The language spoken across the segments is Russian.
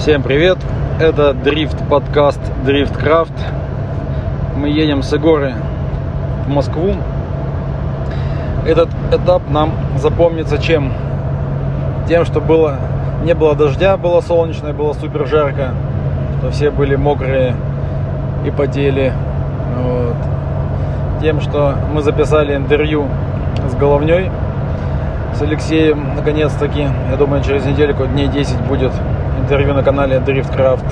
Всем привет! Это дрифт подкаст Дрифт Крафт. Мы едем с Игоры в Москву. Этот этап нам запомнится чем? Тем, что было не было дождя, было солнечно, было супер жарко, что все были мокрые и потели. Вот. Тем, что мы записали интервью с головней, с Алексеем, наконец-таки. Я думаю, через недельку, дней 10 будет интервью на канале Driftcraft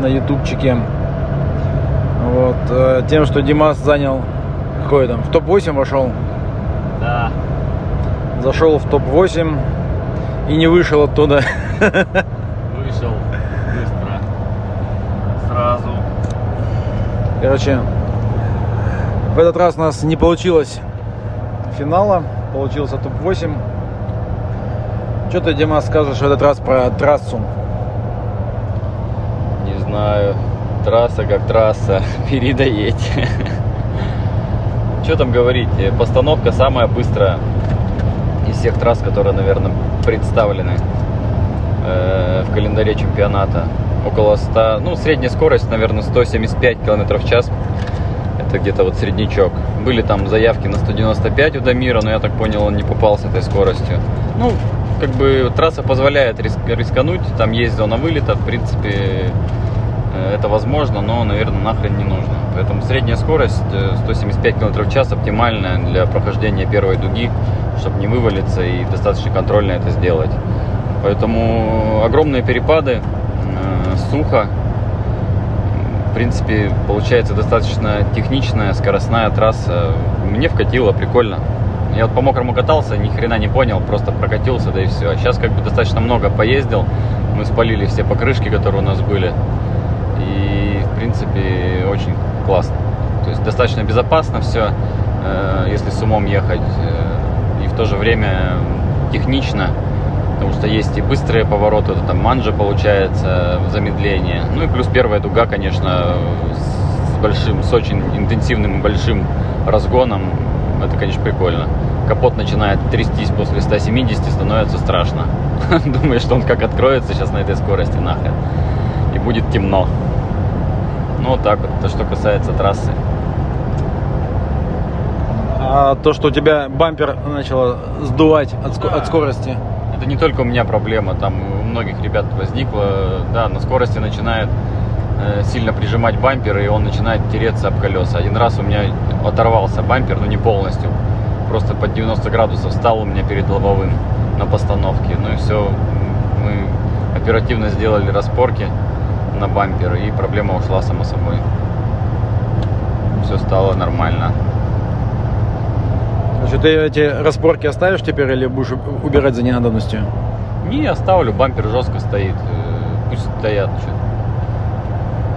на ютубчике. Вот. э, Тем, что Димас занял, какой там, в топ-8 вошел. Да. Зашел в топ-8 и не вышел оттуда. Вышел быстро. Сразу. Короче, в этот раз у нас не получилось финала, получился топ-8. Что ты, Дима, скажешь в этот раз про трассу? Знаю. Трасса как трасса. Бери да едь. Что там говорить? Постановка самая быстрая из всех трасс, которые, наверное, представлены э, в календаре чемпионата. Около 100, ну, средняя скорость, наверное, 175 км в час. Это где-то вот среднячок. Были там заявки на 195 у Дамира, но я так понял, он не попал с этой скоростью. Ну, как бы трасса позволяет рис- рискануть, там есть зона вылета, в принципе, это возможно, но, наверное, нахрен не нужно. Поэтому средняя скорость э, 175 км в час оптимальная для прохождения первой дуги, чтобы не вывалиться и достаточно контрольно это сделать. Поэтому огромные перепады, э, сухо, в принципе, получается достаточно техничная, скоростная трасса. Мне вкатило, прикольно. Я вот по мокрому катался, ни хрена не понял, просто прокатился, да и все. А сейчас как бы достаточно много поездил. Мы спалили все покрышки, которые у нас были. И, в принципе, очень классно. То есть достаточно безопасно все, если с умом ехать. э, И в то же время технично, потому что есть и быстрые повороты, это там манжа получается, замедление. Ну и плюс первая дуга, конечно, с большим, с очень интенсивным и большим разгоном. Это, конечно, прикольно. Капот начинает трястись после 170, становится страшно. Думаешь, что он как откроется сейчас на этой скорости нахрен. И будет темно. Ну, вот так вот, это что касается трассы. А то, что у тебя бампер начало сдувать от, ско- Да. от скорости. Это не только у меня проблема, там у многих ребят возникла, да, на скорости начинает э, сильно прижимать бампер, и он начинает тереться об колеса. Один раз у меня оторвался бампер, но не полностью, просто под 90 градусов встал у меня перед лобовым на постановке. Ну и все, мы оперативно сделали распорки на бампер, и проблема ушла само собой. Все стало нормально. Значит, ты эти распорки оставишь теперь или будешь убирать за ненадобностью? Не, оставлю, бампер жестко стоит. э, Пусть стоят, чё.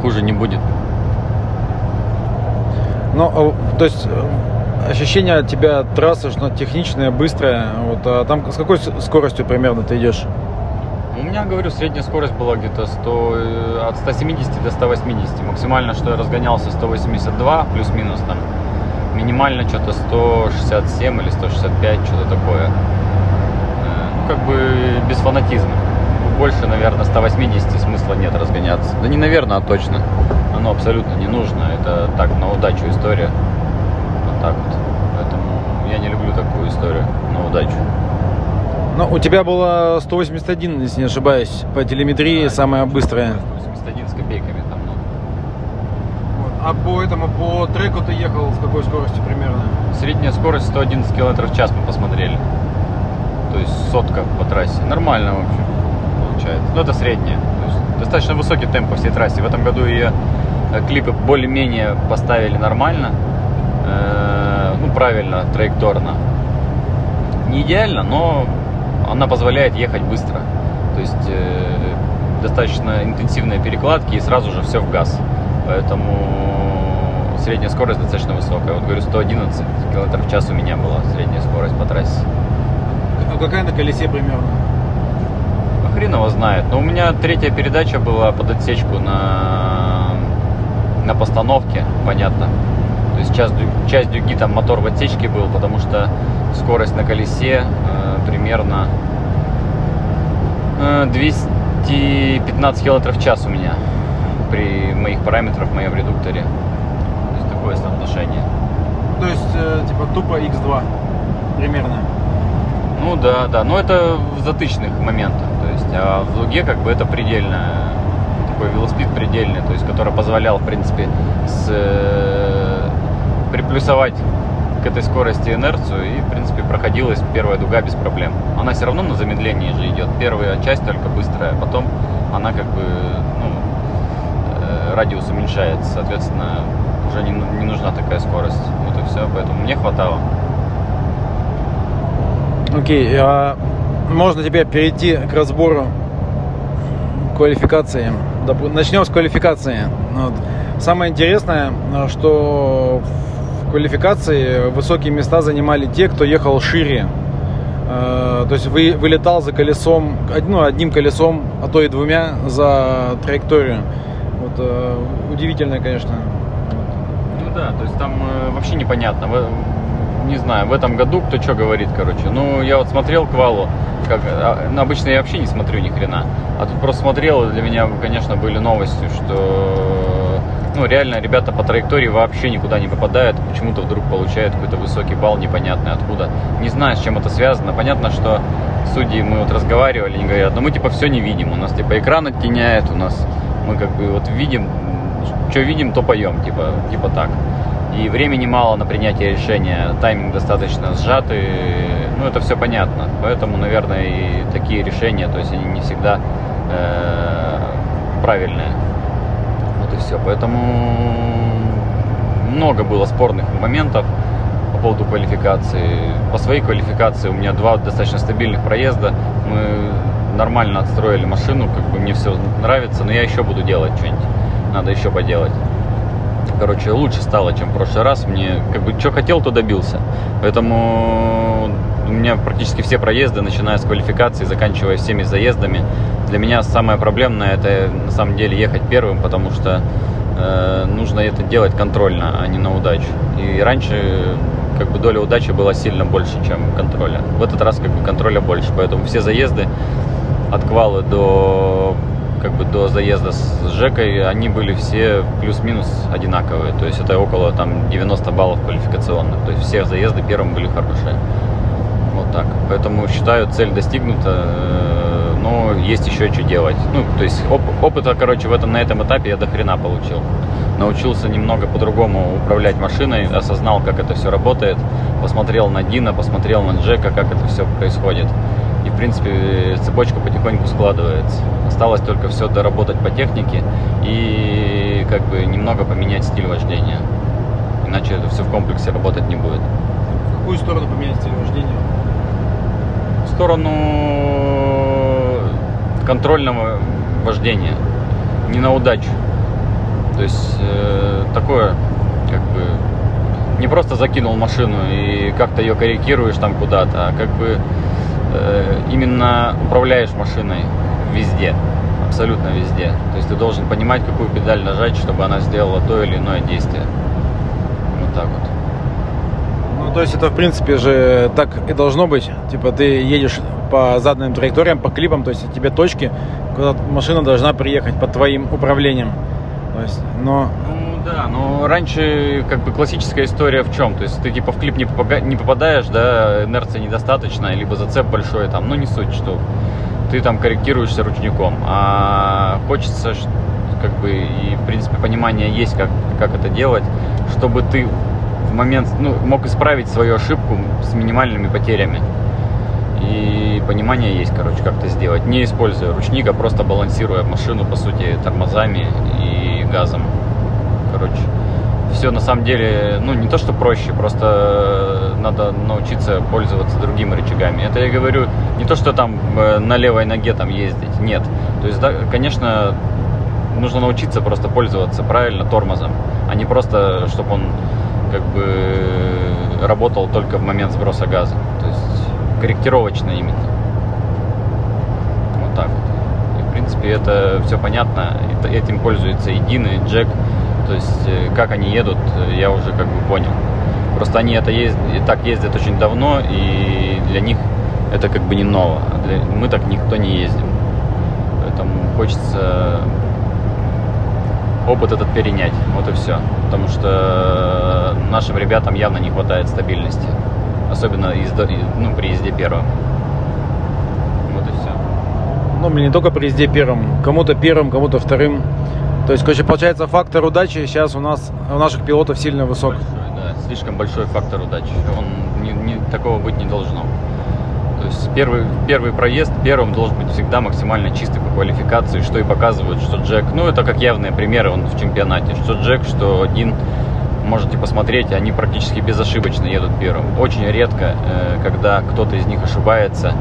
Хуже не будет. Ну, а, то есть э, ощущение от тебя трассы, что техничная, быстрая. Вот, а там с какой скоростью примерно ты идешь? Меня, говорю, средняя скорость была где-то 100, э, от 170 до 180. Максимально, что я разгонялся, 182 плюс-минус там. Минимально что-то 167 или 165, что-то такое. Э, Ну, как бы без фанатизма. Больше, наверное, 180 смысла нет разгоняться. Да не наверное, а точно. Оно абсолютно не нужно. Это так, на удачу история. Вот так вот. Поэтому я не люблю такую историю на удачу. Ну, у тебя было 181, если не ошибаюсь, по телеметрии, Да, самая быстрая. 81 с копейками там, ну. А по этому, по треку ты ехал с какой скоростью примерно? Средняя скорость 111 км в час мы посмотрели. То есть сотка по трассе. Нормально, в общем, получается. Но это средняя. То есть достаточно высокий темп по всей трассе. В этом году ее э, клипы более-менее поставили нормально. Э, Ну, правильно, траекторно. Не идеально, но она позволяет ехать быстро. То есть э, достаточно интенсивные перекладки и сразу же все в газ. Поэтому средняя скорость достаточно высокая. Вот говорю, 111 км в час у меня была средняя скорость по трассе. А какая на колесе примерно? А хрен его знает. Но у меня третья передача была под отсечку на, на постановке, понятно. То есть часть, часть дюги там мотор в отсечке был, потому что скорость на колесе э, примерно э, 200 почти 15 км в час у меня при моих параметрах в моем редукторе. То есть такое соотношение. То есть, э, типа, тупо X2 примерно. Ну да, да, но это в затычных моментах, то есть, а в луге как бы это предельно, такой велосипед предельный, то есть, который позволял, в принципе, с, э, приплюсовать к этой скорости инерцию и, в принципе, проходилась первая дуга без проблем. Она все равно на замедлении же идет. Первая часть только быстрая, потом она как бы, ну, э, радиус уменьшается, соответственно, уже не, не нужна такая скорость. Вот и все, поэтому мне хватало. Окей, а можно теперь перейти к разбору квалификации. Начнем с квалификации. Самое интересное, что квалификации высокие места занимали те, кто ехал шире. Э, то есть вы, вылетал за колесом, ну, одним колесом, а то и двумя за траекторию. Вот, э, удивительно, конечно. Ну да, то есть там э, вообще непонятно не знаю, в этом году кто что говорит, короче. Ну, я вот смотрел квалу, как, а, ну, обычно я вообще не смотрю ни хрена. А тут просто смотрел, и для меня, конечно, были новости, что, ну, реально ребята по траектории вообще никуда не попадают, почему-то вдруг получают какой-то высокий балл, непонятный откуда. Не знаю, с чем это связано. Понятно, что судьи, мы вот разговаривали, они говорят, ну, мы, типа, все не видим, у нас, типа, экран оттеняет, у нас, мы, как бы, вот видим, что видим, то поем, типа, типа так и времени мало на принятие решения, тайминг достаточно сжатый, ну это все понятно. Поэтому, наверное, и такие решения, то есть они не всегда э, правильные. Вот и все. Поэтому много было спорных моментов по поводу квалификации. По своей квалификации у меня два достаточно стабильных проезда. Мы нормально отстроили машину, как бы мне все нравится, но я еще буду делать что-нибудь. Надо еще поделать короче, лучше стало, чем в прошлый раз. Мне, как бы, что хотел, то добился. Поэтому у меня практически все проезды, начиная с квалификации, заканчивая всеми заездами. Для меня самое проблемное это на самом деле ехать первым, потому что э, нужно это делать контрольно, а не на удачу. И раньше как бы доля удачи была сильно больше, чем контроля. В этот раз как бы контроля больше, поэтому все заезды от квалы до как бы до заезда с Жекой, они были все плюс-минус одинаковые. То есть это около там 90 баллов квалификационных. То есть все заезды первым были хорошие. Вот так. Поэтому считаю, цель достигнута, э, но есть еще что делать. Ну, то есть оп опыта, короче, в этом, на этом этапе я до хрена получил. Научился немного по-другому управлять машиной, осознал, как это все работает, посмотрел на Дина, посмотрел на Джека, как это все происходит. И, в принципе, цепочка потихоньку складывается. Осталось только все доработать по технике и как бы немного поменять стиль вождения. Иначе это все в комплексе работать не будет. В какую сторону поменять стиль вождения? В сторону контрольного вождения. Не на удачу. То есть э, такое, как бы, не просто закинул машину и как-то ее корректируешь там куда-то, а как бы Э, именно управляешь машиной везде, абсолютно везде. То есть ты должен понимать, какую педаль нажать, чтобы она сделала то или иное действие. Вот так вот. Ну, то есть это, в принципе, же так и должно быть. Типа ты едешь по заданным траекториям, по клипам, то есть тебе точки, куда машина должна приехать под твоим управлением. То есть, но... Ну, да, но раньше как бы классическая история в чем? То есть ты типа в клип не, попага... не попадаешь, да, инерция недостаточно, либо зацеп большой там, ну не суть, что ты там корректируешься ручником. А хочется как бы и в принципе понимание есть, как, как это делать, чтобы ты в момент, ну, мог исправить свою ошибку с минимальными потерями. И понимание есть, короче, как это сделать, не используя ручник, а просто балансируя машину, по сути, тормозами и газом короче. Все на самом деле, ну не то что проще, просто надо научиться пользоваться другими рычагами. Это я говорю не то, что там э, на левой ноге там ездить, нет. То есть, да, конечно, нужно научиться просто пользоваться правильно тормозом, а не просто, чтобы он как бы работал только в момент сброса газа. То есть корректировочно именно. Вот так вот. И в принципе это все понятно. Этим пользуется и Дин, и Джек. То есть, э, как они едут, э, я уже как бы понял. Просто они это ездят, так ездят очень давно, и для них это как бы не ново. Для, мы так никто не ездим. Поэтому хочется опыт этот перенять. Вот и все. Потому что нашим ребятам явно не хватает стабильности. Особенно езда, ну, при езде первым. Вот и все. Ну, не только при езде первым. Кому-то первым, кому-то вторым. То есть, короче, получается, фактор удачи сейчас у нас, у наших пилотов сильно высок. Большой, да, слишком большой фактор удачи. Он не, не, такого быть не должно. То есть первый, первый проезд первым должен быть всегда максимально чистый по квалификации, что и показывает, что Джек, ну это как явные примеры он в чемпионате, что Джек, что Дин, можете посмотреть, они практически безошибочно едут первым. Очень редко, э, когда кто-то из них ошибается,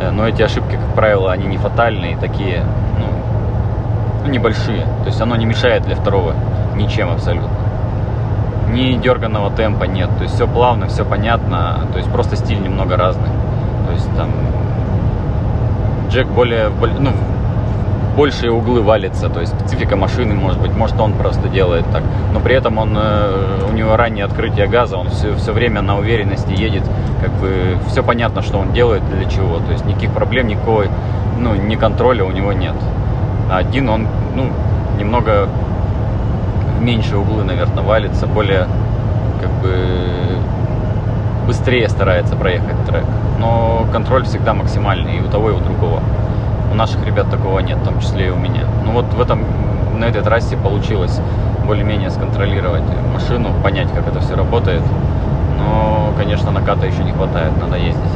э, но эти ошибки, как правило, они не фатальные, такие, ну, небольшие. То есть оно не мешает для второго ничем абсолютно. Ни дерганного темпа нет, то есть все плавно, все понятно, то есть просто стиль немного разный. То есть там Джек более, ну, большие углы валится, то есть специфика машины, может быть, может он просто делает так, но при этом он, э, у него раннее открытие газа, он все, все время на уверенности едет, как бы все понятно, что он делает, для чего, то есть никаких проблем, никакой, ну, ни контроля у него нет. А один он, ну, немного в меньшие углы, наверное, валится, более, как бы, быстрее старается проехать трек. Но контроль всегда максимальный и у того, и у другого. У наших ребят такого нет, в том числе и у меня. Ну вот в этом, на этой трассе получилось более-менее сконтролировать машину, понять, как это все работает. Но, конечно, наката еще не хватает, надо ездить.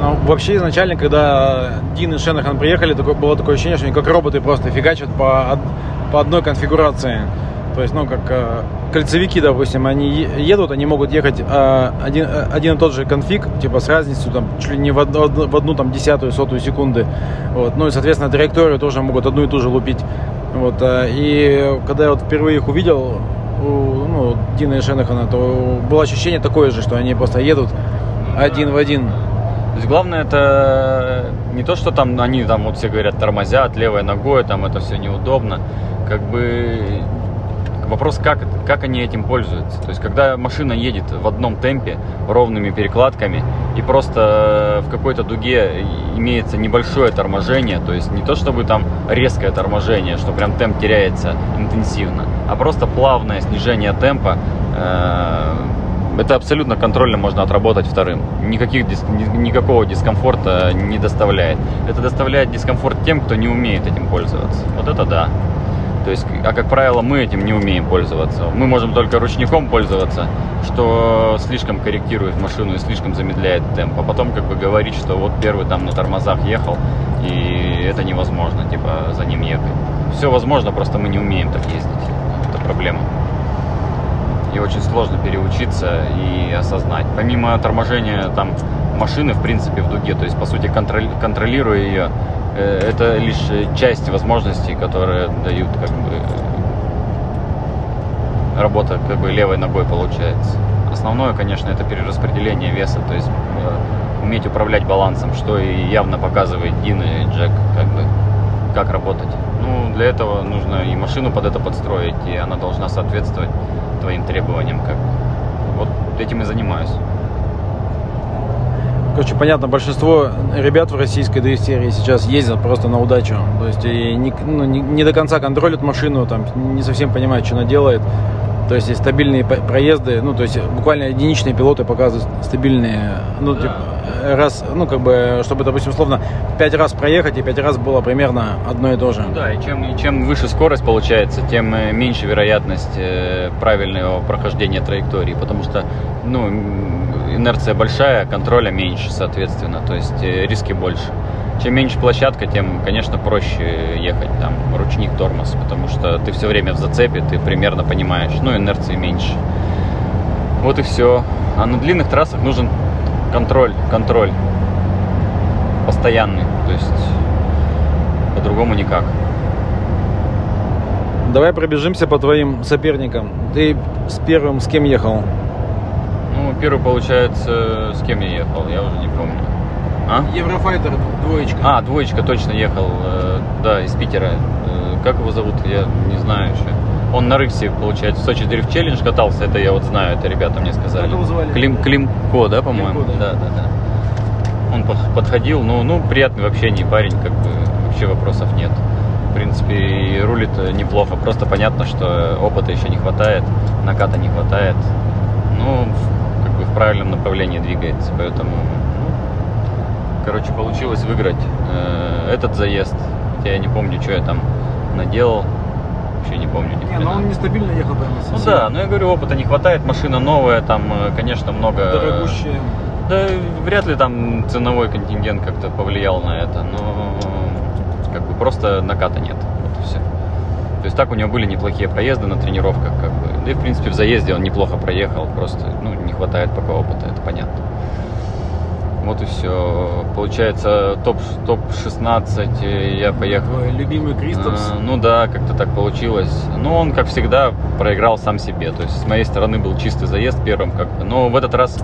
Ну, вообще изначально, когда Дин и Шенахан приехали, такое, было такое ощущение, что они как роботы просто фигачат по, по одной конфигурации. То есть, ну, как э, кольцевики, допустим, они едут, они могут ехать э, один, э, один и тот же конфиг, типа с разницей там чуть ли не в одну, в одну там десятую, сотую секунды. Вот. Ну и, соответственно, траекторию тоже могут одну и ту же лупить. Вот. Э, и когда я вот впервые их увидел, у, ну, Дина и Шенахана, то было ощущение такое же, что они просто едут один в один. То есть главное это не то, что там они там вот все говорят тормозят левой ногой, там это все неудобно. Как бы Вопрос, как, как они этим пользуются. То есть, когда машина едет в одном темпе, ровными перекладками, и просто в какой-то дуге имеется небольшое торможение, то есть не то чтобы там резкое торможение, что прям темп теряется интенсивно, а просто плавное снижение темпа, э, это абсолютно контрольно можно отработать вторым. Никаких, никакого дискомфорта не доставляет. Это доставляет дискомфорт тем, кто не умеет этим пользоваться. Вот это да. То есть, а как правило, мы этим не умеем пользоваться. Мы можем только ручником пользоваться, что слишком корректирует машину и слишком замедляет темп. А потом как бы говорить, что вот первый там на тормозах ехал, и это невозможно, типа, за ним ехать. Все возможно, просто мы не умеем так ездить. Это проблема. И очень сложно переучиться и осознать. Помимо торможения там машины, в принципе, в дуге, то есть, по сути, контроль, контролируя ее, это лишь часть возможностей, которые дают как бы работа как бы левой ногой получается. Основное, конечно, это перераспределение веса, то есть э, уметь управлять балансом, что и явно показывает Дин и Джек, как бы как работать. Ну, для этого нужно и машину под это подстроить, и она должна соответствовать твоим требованиям, как вот этим и занимаюсь. Короче, понятно, большинство ребят в российской дрифт-серии сейчас ездят просто на удачу. То есть и не, ну, не, не до конца контролят машину, там, не совсем понимают, что она делает. То есть есть стабильные проезды, ну, то есть буквально единичные пилоты показывают стабильные, ну, типа, раз, ну, как бы, чтобы, допустим, условно, пять раз проехать, и пять раз было примерно одно и то же. Да, и чем, и чем выше скорость получается, тем э, меньше вероятность э, правильного прохождения траектории, потому что, ну, инерция большая, контроля меньше, соответственно, то есть э, риски больше. Чем меньше площадка, тем, конечно, проще ехать там ручник, тормоз, потому что ты все время в зацепе, ты примерно понимаешь, ну, инерции меньше. Вот и все. А на длинных трассах нужен контроль, контроль постоянный, то есть по-другому никак. Давай пробежимся по твоим соперникам. Ты с первым с кем ехал? Ну, первый, получается, с кем я ехал, я уже не помню. А? Еврофайтер двоечка. А, двоечка точно ехал, э, да, из Питера. Э, как его зовут, я не знаю еще. Он на Рыксе, получается, в Сочи Дрифт Челлендж катался, это я вот знаю, это ребята мне сказали. Как его звали? Клим, Климко, да, по-моему? Климко, да. да, да, да. Он подходил, ну, ну, приятный в общении парень, как бы вообще вопросов нет. В принципе, и рулит неплохо. Просто понятно, что опыта еще не хватает, наката не хватает. Ну, в правильном направлении двигается, поэтому, ну, короче, получилось выиграть э, этот заезд. Хотя я не помню, что я там наделал. Вообще не помню. Ни Не, но он нестабильно ехал прямо Ну совсем. да, но я говорю, опыта не хватает, машина новая, там, э, конечно, много... Дорогущая. Да, вряд ли там ценовой контингент как-то повлиял на это, но как бы просто наката нет. Вот и все. То есть так у него были неплохие проезды на тренировках, как бы. Да и в принципе в заезде он неплохо проехал, просто ну, не хватает пока опыта, это понятно. Вот и все. Получается, топ, топ-16 э, я поехал. Твой любимый Кристопс. А, ну да, как-то так получилось. Ну, он, как всегда, проиграл сам себе. То есть, с моей стороны был чистый заезд первым, как бы. Но в этот раз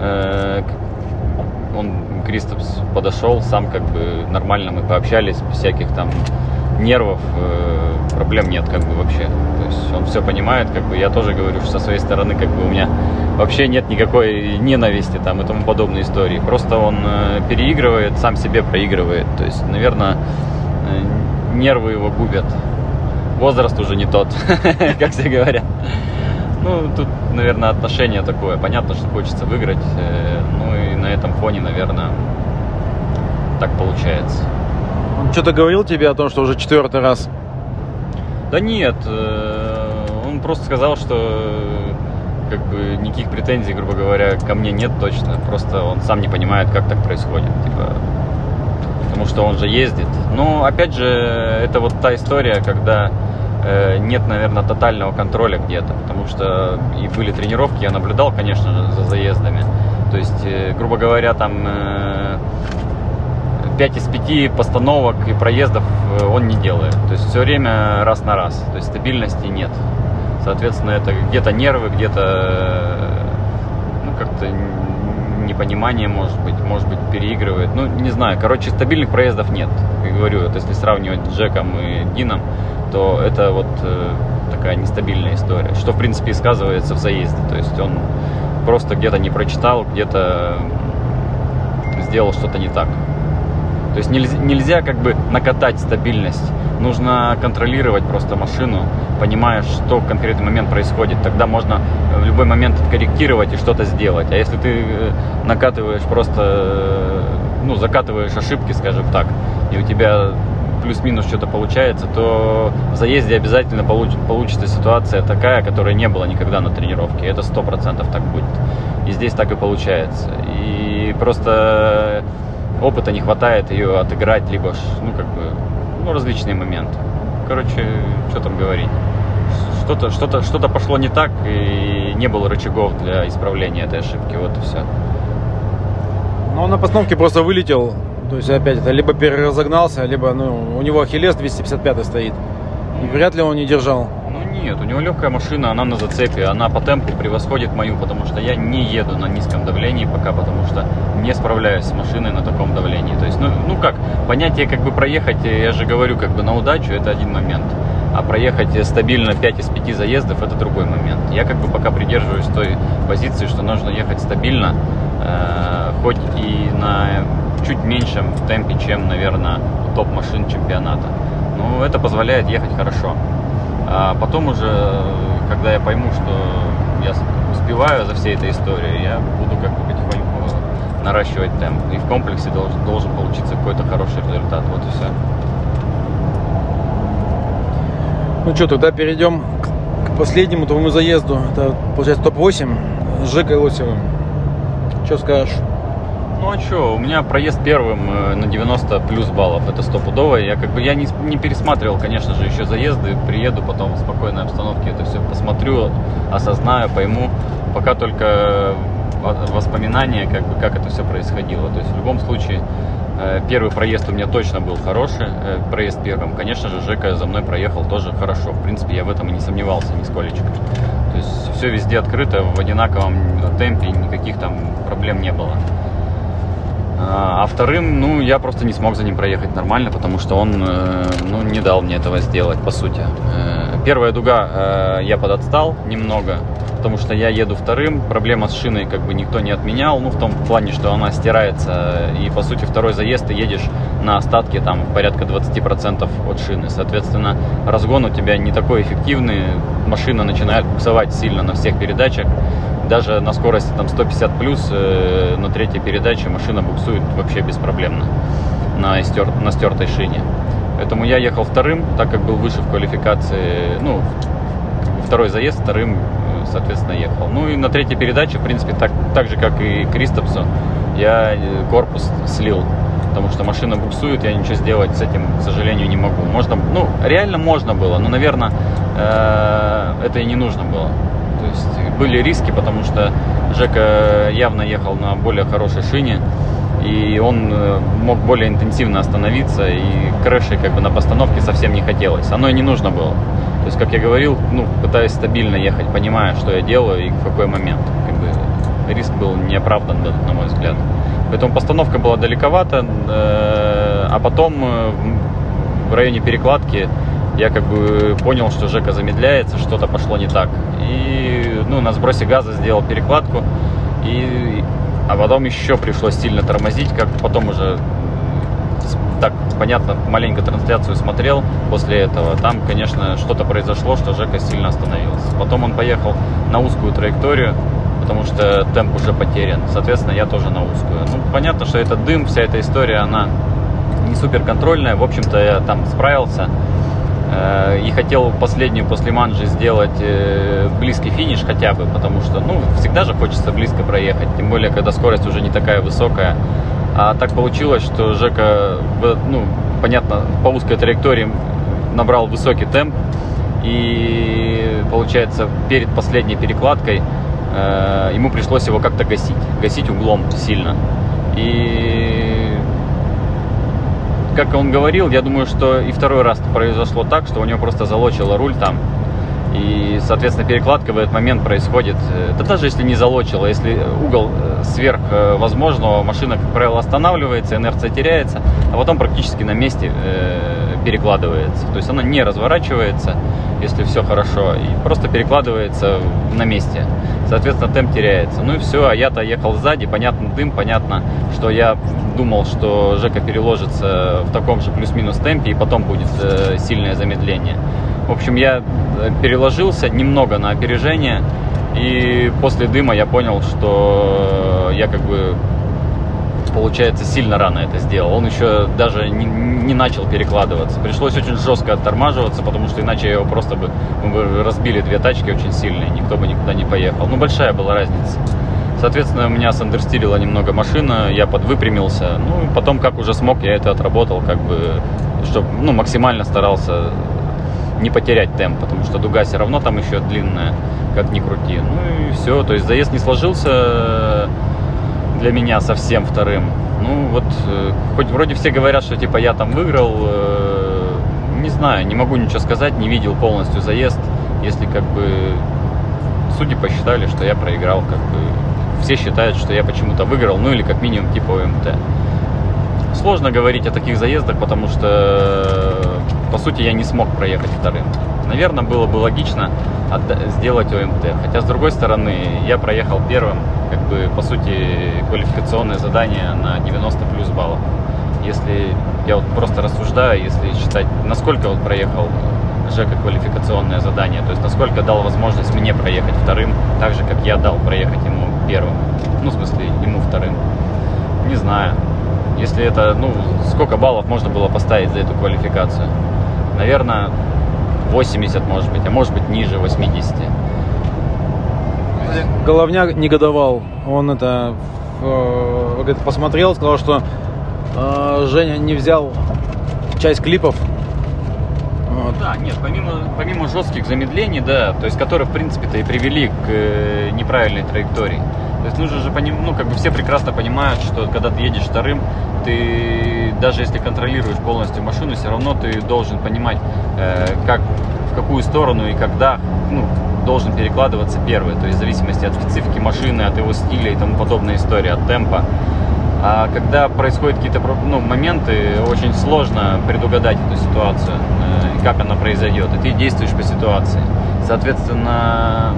э, он, Кристопс, подошел, сам как бы нормально мы пообщались, без всяких там нервов, э, проблем нет как бы вообще. То есть он все понимает, как бы я тоже говорю, что со своей стороны как бы у меня вообще нет никакой ненависти там и тому подобной истории. Просто он э, переигрывает, сам себе проигрывает. То есть, наверное, э, нервы его губят. Возраст уже не тот, как все говорят. Ну, тут, наверное, отношение такое. Понятно, что хочется выиграть. Ну и на этом фоне, наверное, так получается. Что-то говорил тебе о том, что уже четвертый раз? Да нет, э, он просто сказал, что как бы никаких претензий, грубо говоря, ко мне нет точно. Просто он сам не понимает, как так происходит. Типа, потому что он же ездит. Но опять же, это вот та история, когда э, нет, наверное, тотального контроля где-то. Потому что и были тренировки, я наблюдал, конечно же, за заездами. То есть, э, грубо говоря, там 5 из 5 постановок и проездов э, он не делает. То есть все время раз на раз. То есть стабильности нет. Соответственно, это где-то нервы, где-то э, ну, как-то непонимание, может быть, может быть, переигрывает. Ну, не знаю. Короче, стабильных проездов нет. Как говорю, вот если сравнивать с Джеком и Дином, то это вот э, такая нестабильная история. Что, в принципе, и сказывается в заезде. То есть он просто где-то не прочитал, где-то сделал что-то не так. То есть нельзя, нельзя как бы накатать стабильность. Нужно контролировать просто машину, понимая, что в конкретный момент происходит. Тогда можно в любой момент откорректировать и что-то сделать. А если ты э, накатываешь просто, э, ну, закатываешь ошибки, скажем так, и у тебя плюс-минус что-то получается, то в заезде обязательно получ- получится ситуация такая, которой не было никогда на тренировке. Это сто процентов так будет. И здесь так и получается. И просто опыта не хватает ее отыграть, либо, ну, как бы, ну, различные моменты. Короче, что там говорить. Что-то, что-то, что-то пошло не так, и не было рычагов для исправления этой ошибки. Вот и все. Но на постановке просто вылетел. То есть опять это либо переразогнался, либо ну, у него Ахиллес 255 стоит. И вряд ли он не держал. Ну нет, у него легкая машина, она на зацепе, она по темпу превосходит мою, потому что я не еду на низком давлении пока, потому что не справляюсь с машиной на таком давлении. То есть, ну, ну как, понятие как бы проехать, я же говорю, как бы на удачу, это один момент. А проехать стабильно 5 из 5 заездов, это другой момент. Я как бы пока придерживаюсь той позиции, что нужно ехать стабильно, э, хоть и на чуть меньшем темпе, чем, наверное, топ-машин чемпионата. Но это позволяет ехать хорошо. А потом уже, когда я пойму, что я успеваю за всей этой историей, я буду как бы потихоньку наращивать темп. И в комплексе должен, должен получиться какой-то хороший результат. Вот и все. Ну что, тогда перейдем к последнему твоему заезду. Это, получается, топ-8 с Жекой Лосевым. Что скажешь? Ну а что, у меня проезд первым э, на 90 плюс баллов, это стопудово. Я как бы я не, не пересматривал, конечно же, еще заезды. Приеду потом в спокойной обстановке это все посмотрю, осознаю, пойму. Пока только во- воспоминания, как бы как это все происходило. То есть в любом случае э, первый проезд у меня точно был хороший, э, проезд первым. Конечно же, Жека за мной проехал тоже хорошо. В принципе, я в этом и не сомневался нисколечко. То есть все везде открыто, в одинаковом темпе, никаких там проблем не было. А а вторым, ну, я просто не смог за ним проехать нормально, потому что он, э, ну, не дал мне этого сделать, по сути. Э, Первая дуга, э, я подотстал немного, потому что я еду вторым. Проблема с шиной как бы никто не отменял, ну, в том плане, что она стирается, и, по сути, второй заезд ты едешь на остатке там порядка 20% от шины. Соответственно, разгон у тебя не такой эффективный, машина начинает буксовать сильно на всех передачах. Даже на скорости там 150 плюс э, на третьей передаче машина буксует вообще беспроблемно на, стер, на стертой шине. Поэтому я ехал вторым, так как был выше в квалификации, ну, второй заезд вторым, соответственно, ехал. Ну и на третьей передаче, в принципе, так, так же, как и Кристопсу, я э, корпус слил, потому что машина буксует, я ничего сделать с этим, к сожалению, не могу. Можно, ну, реально можно было, но, наверное, э, это и не нужно было. То есть были риски, потому что Жека явно ехал на более хорошей шине, и он мог более интенсивно остановиться, и крыши как бы на постановке совсем не хотелось. Оно и не нужно было. То есть, как я говорил, ну, пытаюсь стабильно ехать, понимая, что я делаю и в какой момент. Как бы риск был неоправдан, на мой взгляд. Поэтому постановка была далековато, э, а потом э, в районе перекладки я как бы понял, что Жека замедляется, что-то пошло не так. И ну, на сбросе газа сделал перекладку, и, а потом еще пришлось сильно тормозить, как потом уже так, понятно, маленько трансляцию смотрел после этого. Там, конечно, что-то произошло, что Жека сильно остановился. Потом он поехал на узкую траекторию, потому что темп уже потерян. Соответственно, я тоже на узкую. Ну, понятно, что это дым, вся эта история, она не супер контрольная. В общем-то, я там справился. Э, и хотел последнюю после манжи сделать э, близкий финиш хотя бы, потому что, ну, всегда же хочется близко проехать. Тем более, когда скорость уже не такая высокая. А так получилось, что Жека, ну, понятно, по узкой траектории набрал высокий темп. И получается, перед последней перекладкой э, ему пришлось его как-то гасить. Гасить углом сильно. И как он говорил, я думаю, что и второй раз произошло так, что у него просто залочило руль там. И, соответственно, перекладка в этот момент происходит. Э, да даже если не залочила, если угол э, сверх э, возможного, машина, как правило, останавливается, инерция теряется, а потом практически на месте перекладывается. То есть она не разворачивается, если все хорошо, и просто перекладывается на месте. Соответственно, темп теряется. Ну и все, а я-то ехал сзади, понятно дым, понятно, что я думал, что Жека переложится в таком же плюс-минус темпе, и потом будет сильное замедление. В общем, я э, переложился немного на опережение, и после дыма я понял, что я как бы, получается, сильно рано это сделал. Он еще даже не, не начал перекладываться. Пришлось очень жестко оттормаживаться, потому что иначе его просто бы, бы разбили две тачки очень сильные, никто бы никуда не поехал. Ну, большая была разница. Соответственно, у меня сандерстилила немного машина, я подвыпрямился. Ну, потом, как уже смог, я это отработал, как бы, чтобы, ну, максимально старался не потерять темп, потому что дуга все равно там еще длинная, как ни крути. Ну и все, то есть заезд не сложился для меня совсем вторым. Ну вот, э, хоть вроде все говорят, что типа я там выиграл, э, не знаю, не могу ничего сказать, не видел полностью заезд, если как бы судьи посчитали, что я проиграл, как бы все считают, что я почему-то выиграл, ну или как минимум типа ОМТ. Сложно говорить о таких заездах, потому что по сути, я не смог проехать вторым. Наверное, было бы логично сделать ОМТ. Хотя, с другой стороны, я проехал первым, как бы, по сути, квалификационное задание на 90 плюс баллов. Если я вот просто рассуждаю, если считать, насколько вот проехал Жека квалификационное задание, то есть насколько дал возможность мне проехать вторым, так же, как я дал проехать ему первым. Ну, в смысле, ему вторым. Не знаю. Если это, ну, сколько баллов можно было поставить за эту квалификацию? наверное, 80, может быть, а может быть ниже 80. Головняк негодовал. Он это э, посмотрел, сказал, что э, Женя не взял часть клипов. Вот. Да, нет, помимо, помимо жестких замедлений, да, то есть которые, в принципе-то, и привели к э, неправильной траектории. То есть нужно же понимать, ну, как бы все прекрасно понимают, что когда ты едешь вторым, ты даже если контролируешь полностью машину, все равно ты должен понимать, э, как, в какую сторону и когда ну, должен перекладываться первый. То есть в зависимости от специфики машины, от его стиля и тому подобная история, от темпа. А когда происходят какие-то ну, моменты, очень сложно предугадать эту ситуацию, э, как она произойдет. И ты действуешь по ситуации. Соответственно,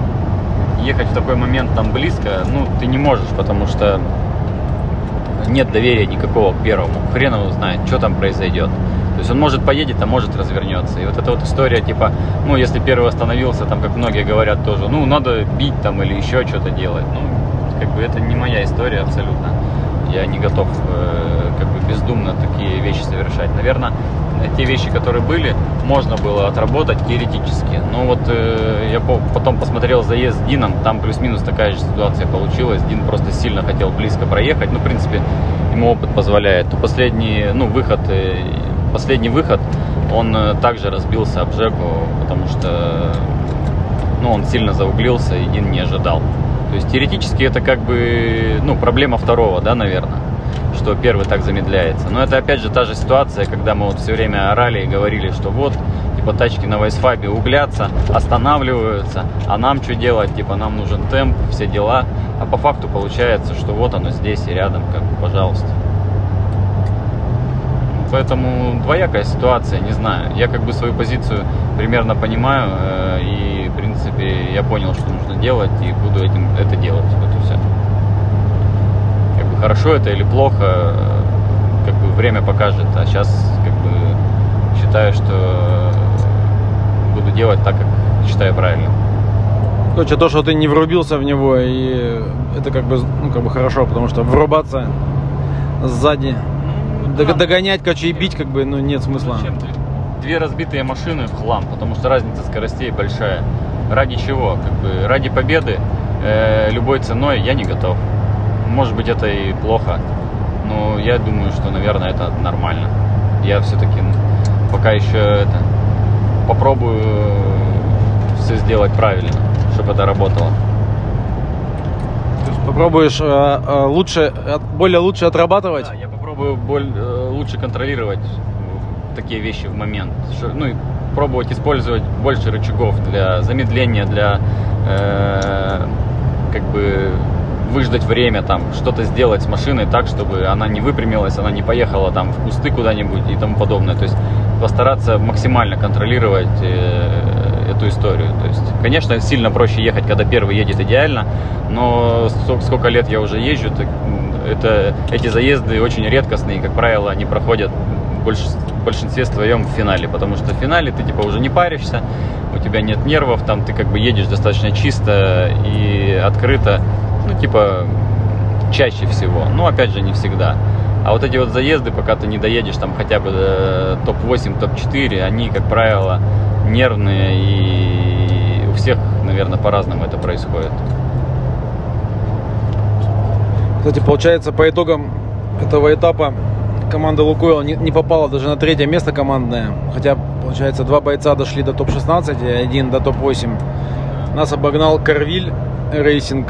ехать в такой момент там близко, ну, ты не можешь, потому что нет доверия никакого к первому. Хрен его знает, что там произойдет. То есть он может поедет, а может развернется. И вот эта вот история, типа, ну, если первый остановился, там, как многие говорят тоже, ну, надо бить там или еще что-то делать. Ну, как бы это не моя история абсолютно. Я не готов э, как бы бездумно такие вещи совершать. Наверное, те вещи, которые были, можно было отработать теоретически. Но вот э, я по потом посмотрел заезд с Дином, там плюс-минус такая же ситуация получилась. Дин просто сильно хотел близко проехать. Ну, в принципе, ему опыт позволяет. То последний, ну, выход, э, последний выход, он э, также разбился об Жеку, потому что, ну, он сильно зауглился, и Дин не ожидал. То есть теоретически это как бы, ну, проблема второго, да, наверное что первый так замедляется. Но это опять же та же ситуация, когда мы вот все время орали и говорили, что вот, типа тачки на вайсфабе углятся, останавливаются, а нам что делать, типа нам нужен темп, все дела. А по факту получается, что вот оно здесь и рядом, как бы, пожалуйста. Поэтому двоякая ситуация, не знаю. Я как бы свою позицию примерно понимаю, э, и, в принципе, я понял, что нужно делать, и буду этим это делать. Вот и все хорошо это или плохо, как бы время покажет. А сейчас как бы считаю, что буду делать так, как считаю правильно. Короче, то, что ты не врубился в него, и это как бы, ну, как бы хорошо, потому что врубаться сзади, ну, догонять, короче, и бить, как бы, ну, нет смысла. Зачем? Две разбитые машины в хлам, потому что разница скоростей большая. Ради чего? Как бы ради победы э, любой ценой я не готов. Может быть, это и плохо, но я думаю, что, наверное, это нормально. Я все-таки пока еще это попробую все сделать правильно, чтобы это работало. То есть попробуешь э, э, лучше, более лучше отрабатывать? Да, я попробую более, э, лучше контролировать такие вещи в момент. Ну и пробовать использовать больше рычагов для замедления, для э, как бы выждать время, там, что-то сделать с машиной так, чтобы она не выпрямилась, она не поехала там в кусты куда-нибудь и тому подобное. То есть постараться максимально контролировать э, эту историю. То есть, конечно, сильно проще ехать, когда первый едет идеально, но сколько лет я уже езжу, так, это, эти заезды очень редкостные, как правило, они проходят в большинстве своем в финале, потому что в финале ты типа уже не паришься, у тебя нет нервов, там ты как бы едешь достаточно чисто и открыто, ну, типа, чаще всего. Ну, опять же, не всегда. А вот эти вот заезды, пока ты не доедешь там хотя бы до топ-8, топ-4, они, как правило, нервные и у всех, наверное, по-разному это происходит. Кстати, получается, по итогам этого этапа команда Лукойл не, не попала даже на третье место командное. Хотя, получается, два бойца дошли до топ-16, и один до топ-8. Нас обогнал Carville Racing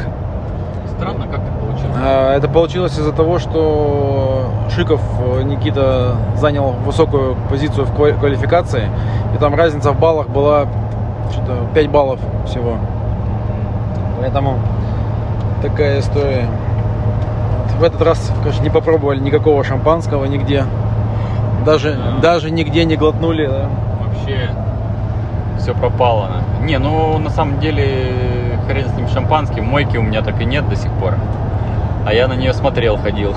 Странно, как это получилось? А, это получилось из-за того, что Шиков э, Никита занял высокую позицию в квалификации, и там разница в баллах была что-то 5 баллов всего. Поэтому такая история. В этот раз, конечно, не попробовали никакого шампанского нигде. Даже, да. даже нигде не глотнули. Да. Вообще все пропало. Не, ну на самом деле хрен с ним шампанским, мойки у меня так и нет до сих пор. А я на нее смотрел, ходил.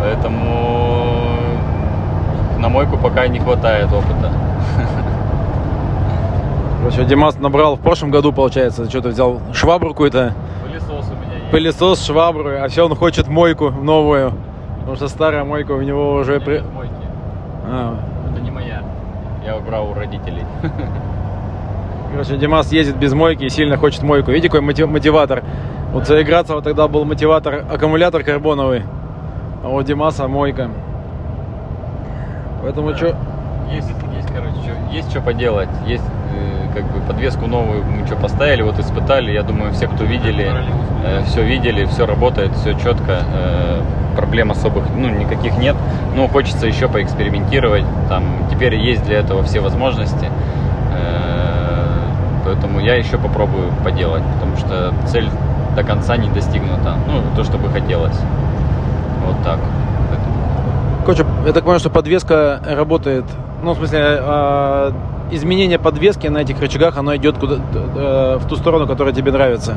Поэтому на мойку пока не хватает опыта. Короче, Димас набрал в прошлом году, получается, что-то взял швабру какую-то. Пылесос у меня есть. Пылесос, швабру, а все он хочет мойку новую. Потому что старая мойка у него уже... При... Мойки. А. Это не моя. Я убрал у родителей. Короче, Димас ездит без мойки и сильно хочет мойку. Видите, какой мотиватор? Вот заиграться вот тогда был мотиватор, аккумулятор карбоновый. А у Димаса мойка. Поэтому да. что... Есть, есть, короче, что, есть что поделать. Есть э, как бы подвеску новую мы что поставили, вот испытали. Я думаю, все, кто видели, э, все видели, все работает, все четко. Э, проблем особых, ну, никаких нет. Но хочется еще поэкспериментировать. Там теперь есть для этого все возможности. Поэтому я еще попробую поделать, потому что цель до конца не достигнута. Ну, то, что бы хотелось. Вот так. Короче, я так понимаю, что подвеска работает, ну, в смысле, э, изменение подвески на этих рычагах, оно идет куда э, в ту сторону, которая тебе нравится.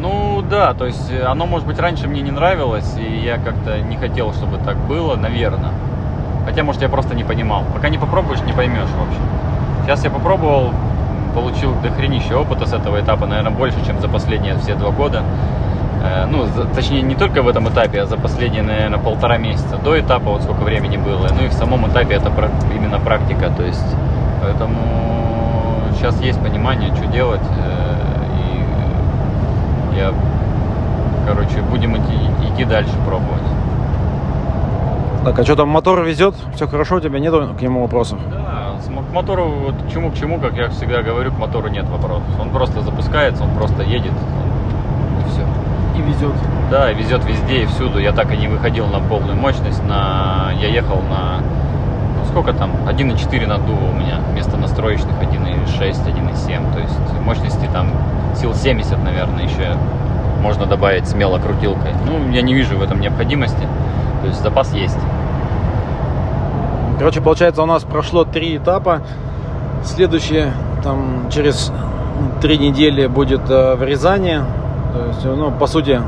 Ну да, то есть э, оно, может быть, раньше мне не нравилось, и я как-то не хотел, чтобы так было, наверное. Хотя, может, я просто не понимал. Пока не попробуешь, не поймешь, в общем. Сейчас я попробовал, получил дохренище опыта с этого этапа, наверное, больше, чем за последние все два года. Э, ну, за, точнее, не только в этом этапе, а за последние, наверное, полтора месяца до этапа, вот сколько времени было. Ну и в самом этапе это именно практика, то есть, поэтому сейчас есть понимание, что делать. Э, и я, короче, будем идти, идти дальше пробовать. Так, а что там, мотор везет? Все хорошо, у тебя нет к нему вопросов? Да, к мотору, вот к чему к чему, как я всегда говорю, к мотору нет вопросов. Он просто запускается, он просто едет, и все. И везет. Да, и везет везде и всюду. Я так и не выходил на полную мощность. На... Я ехал на... Ну, сколько там? 1,4 наддува у меня. Вместо настроечных 1,6, 1,7. То есть мощности там сил 70, наверное, еще можно добавить смело крутилкой. Ну, я не вижу в этом необходимости. То есть запас есть. Короче, получается, у нас прошло три этапа. Следующее, там, через три недели будет э, в Рязани. То есть, ну, по сути,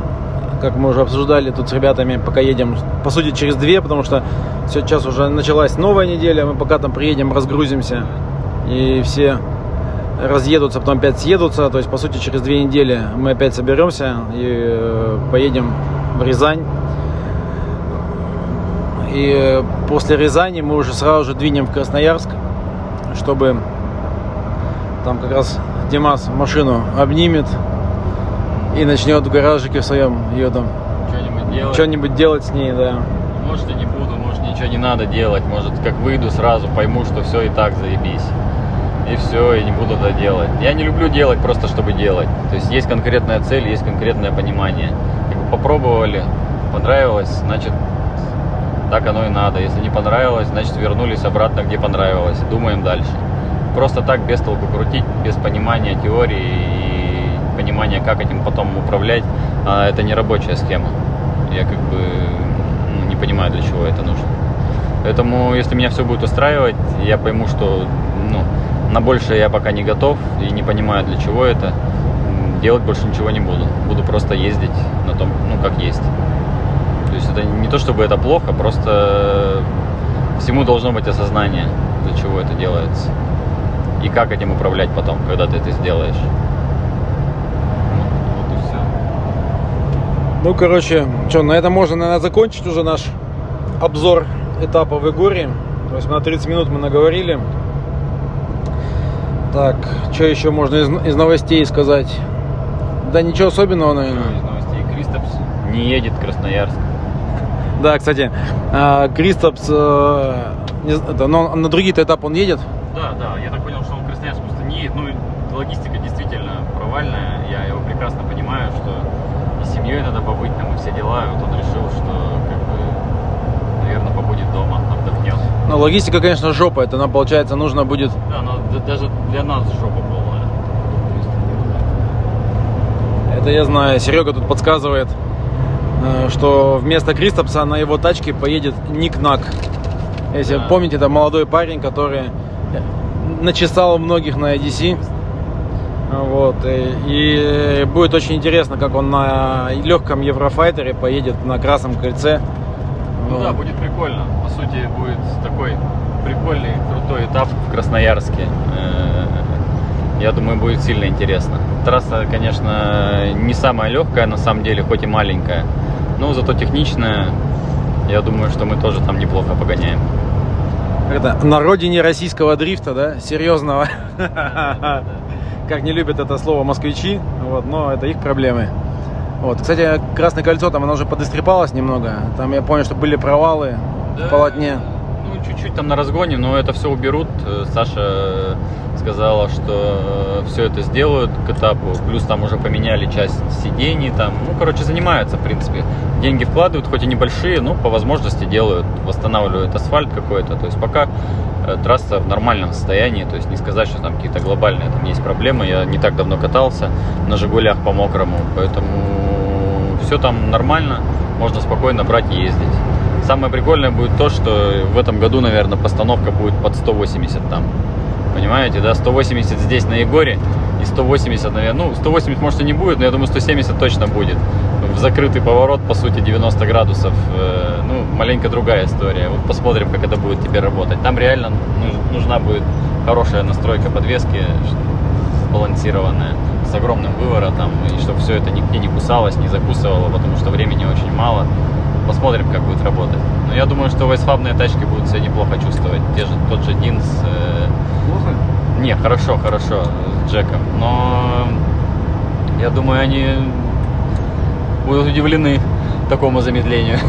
как мы уже обсуждали тут с ребятами, пока едем, по сути, через две, потому что сейчас уже началась новая неделя, мы пока там приедем, разгрузимся, и все разъедутся, потом опять съедутся, то есть, по сути, через две недели мы опять соберемся и э, поедем в Рязань. И после Рязани мы уже сразу же двинем в Красноярск, чтобы там как раз Димас машину обнимет и начнет в гаражике в своем ее там что-нибудь делать. что-нибудь делать с ней, да. Может и не буду, может ничего не надо делать, может как выйду сразу пойму, что все и так заебись. И все, и не буду это делать. Я не люблю делать просто, чтобы делать. То есть есть конкретная цель, есть конкретное понимание. Как бы попробовали, понравилось, значит так оно и надо. Если не понравилось, значит вернулись обратно, где понравилось. Думаем дальше. Просто так без толку крутить, без понимания теории и понимания, как этим потом управлять, а это не рабочая схема. Я как бы ну, не понимаю, для чего это нужно. Поэтому, если меня все будет устраивать, я пойму, что ну, на большее я пока не готов и не понимаю, для чего это, делать больше ничего не буду. Буду просто ездить на том, ну, как есть. То есть это не то, чтобы это плохо, просто всему должно быть осознание, для чего это делается. И как этим управлять потом, когда ты это сделаешь. Вот, и все. Ну, короче, что, на этом можно, наверное, закончить уже наш обзор этапа в Игоре. То есть на 30 минут мы наговорили. Так, что еще можно из, из новостей сказать? Да ничего особенного, наверное. Из новостей Кристопс не едет в Красноярск. Да, кстати, а, Кристопс, э, но на другие-то этапы он едет? Да, да, я так понял, что он в Красноярск просто не едет. Ну, логистика действительно провальная. Я его прекрасно понимаю, что и семьей надо побыть там, и все дела. И вот он решил, что, как бы, наверное, побудет дома, отдохнет. Ну, логистика, конечно, жопа. Это нам, получается, нужно будет... Да, но даже для нас жопа полная. Это я знаю. Серега тут подсказывает. Э, что вместо Кристопса на его тачке поедет Ник Нак. Если да. помните, это молодой парень, который начесал многих на EDC. Вот. И, и будет очень интересно, как он на легком Еврофайтере поедет на Красном кольце. Ну вот. да, будет прикольно. По сути, будет такой прикольный, крутой этап в Красноярске. Э, я думаю, будет сильно интересно. Трасса, конечно, не самая легкая на самом деле, хоть и маленькая. Но зато техничная. Я думаю, что мы тоже там неплохо погоняем. Это на родине российского дрифта, да? Серьезного. Как не любят это слово москвичи, вот, но это их проблемы. Вот. Кстати, Красное кольцо, там оно уже подострепалось немного. Там я понял, что были провалы да, в полотне. Ну, чуть-чуть там на разгоне, но это все уберут. Саша сказала, что э, все это сделают к этапу. Плюс там уже поменяли часть сидений. Там, ну, короче, занимаются, в принципе. Деньги вкладывают, хоть и небольшие, но по возможности делают, восстанавливают асфальт какой-то. То есть пока э, трасса в нормальном состоянии. То есть не сказать, что там какие-то глобальные там есть проблемы. Я не так давно катался на Жигулях по мокрому. Поэтому все там нормально. Можно спокойно брать и ездить. Самое прикольное будет то, что в этом году, наверное, постановка будет под 180 там Понимаете, да? 180 здесь на Егоре и 180, наверное, ну, 180 может и не будет, но я думаю, 170 точно будет. В закрытый поворот, по сути, 90 градусов. Э, ну, маленько другая история. Вот посмотрим, как это будет теперь работать. Там реально нужна будет хорошая настройка подвески, сбалансированная, с огромным выворотом, и чтобы все это нигде не кусалось, не закусывало, потому что времени очень мало. Посмотрим, как будет работать. Но я думаю, что вайсфабные тачки будут себя неплохо чувствовать. Те же, тот же Динс. Э... Плохо? Не, хорошо, хорошо, с Джеком. Но я думаю, они будут удивлены такому замедлению.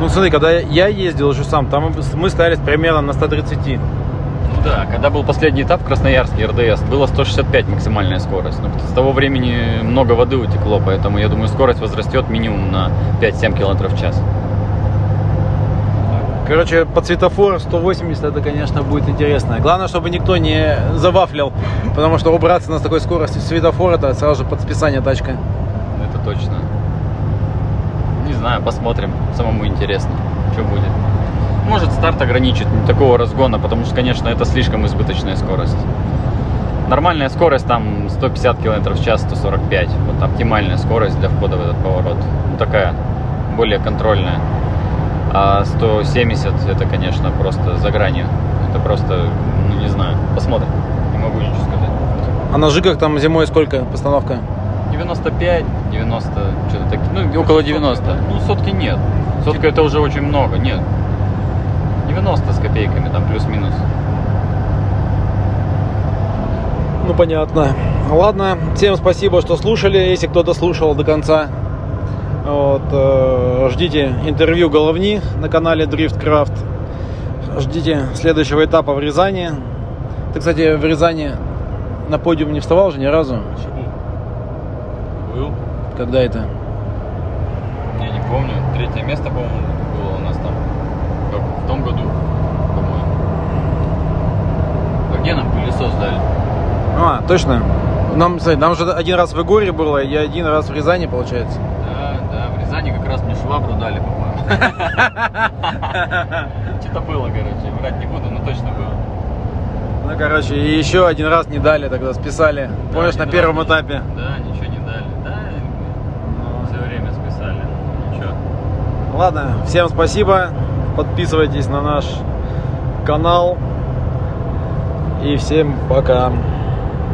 Ну смотри, когда я ездил уже сам, там мы стоялись примерно на 130. Ну да, когда был последний этап в Красноярске РДС, было 165 максимальная скорость. Но с того времени много воды утекло, поэтому я думаю, скорость возрастет минимум на 5-7 км в час. Короче, по светофору 180 это, конечно, будет интересно. Главное, чтобы никто не завафлил, потому что убраться на такой скорости светофор это сразу же под списание тачка. Это точно знаю, посмотрим. Самому интересно, что будет. Может старт ограничит такого разгона, потому что, конечно, это слишком избыточная скорость. Нормальная скорость там 150 км в час, 145. Вот оптимальная скорость для входа в этот поворот. Ну, такая, более контрольная. А 170 это, конечно, просто за гранью. Это просто, ну не знаю, посмотрим. Не могу ничего сказать. А на жигах там зимой сколько постановка? 95, 90, что-то так, ну, около 90. Ну, сотки нет. Сотка это уже очень много, нет. 90 с копейками, там плюс-минус. Ну, понятно. Ладно, всем спасибо, что слушали. Если кто-то слушал до конца, вот, э, ждите интервью Головни на канале Driftcraft. Ждите следующего этапа в Рязани. Ты, кстати, в Рязани на подиум не вставал же ни разу? Почему? Был. Когда это? Я не помню. Третье место, по-моему, было у нас там. Как в том году, по-моему. А где нам пылесос дали? А, точно. Нам, нам же один раз в Игоре было, и один раз в Рязани, получается. Да, да, в Рязани как раз мне швабру дали, по-моему. Что-то было, короче, врать не буду, но точно было. Ну, короче, и еще один раз не дали, тогда списали. Помнишь, на первом этапе? Да, ничего не дали. Да, ну, все время списали. Ничего. Ладно, всем спасибо. Подписывайтесь на наш канал. И всем пока.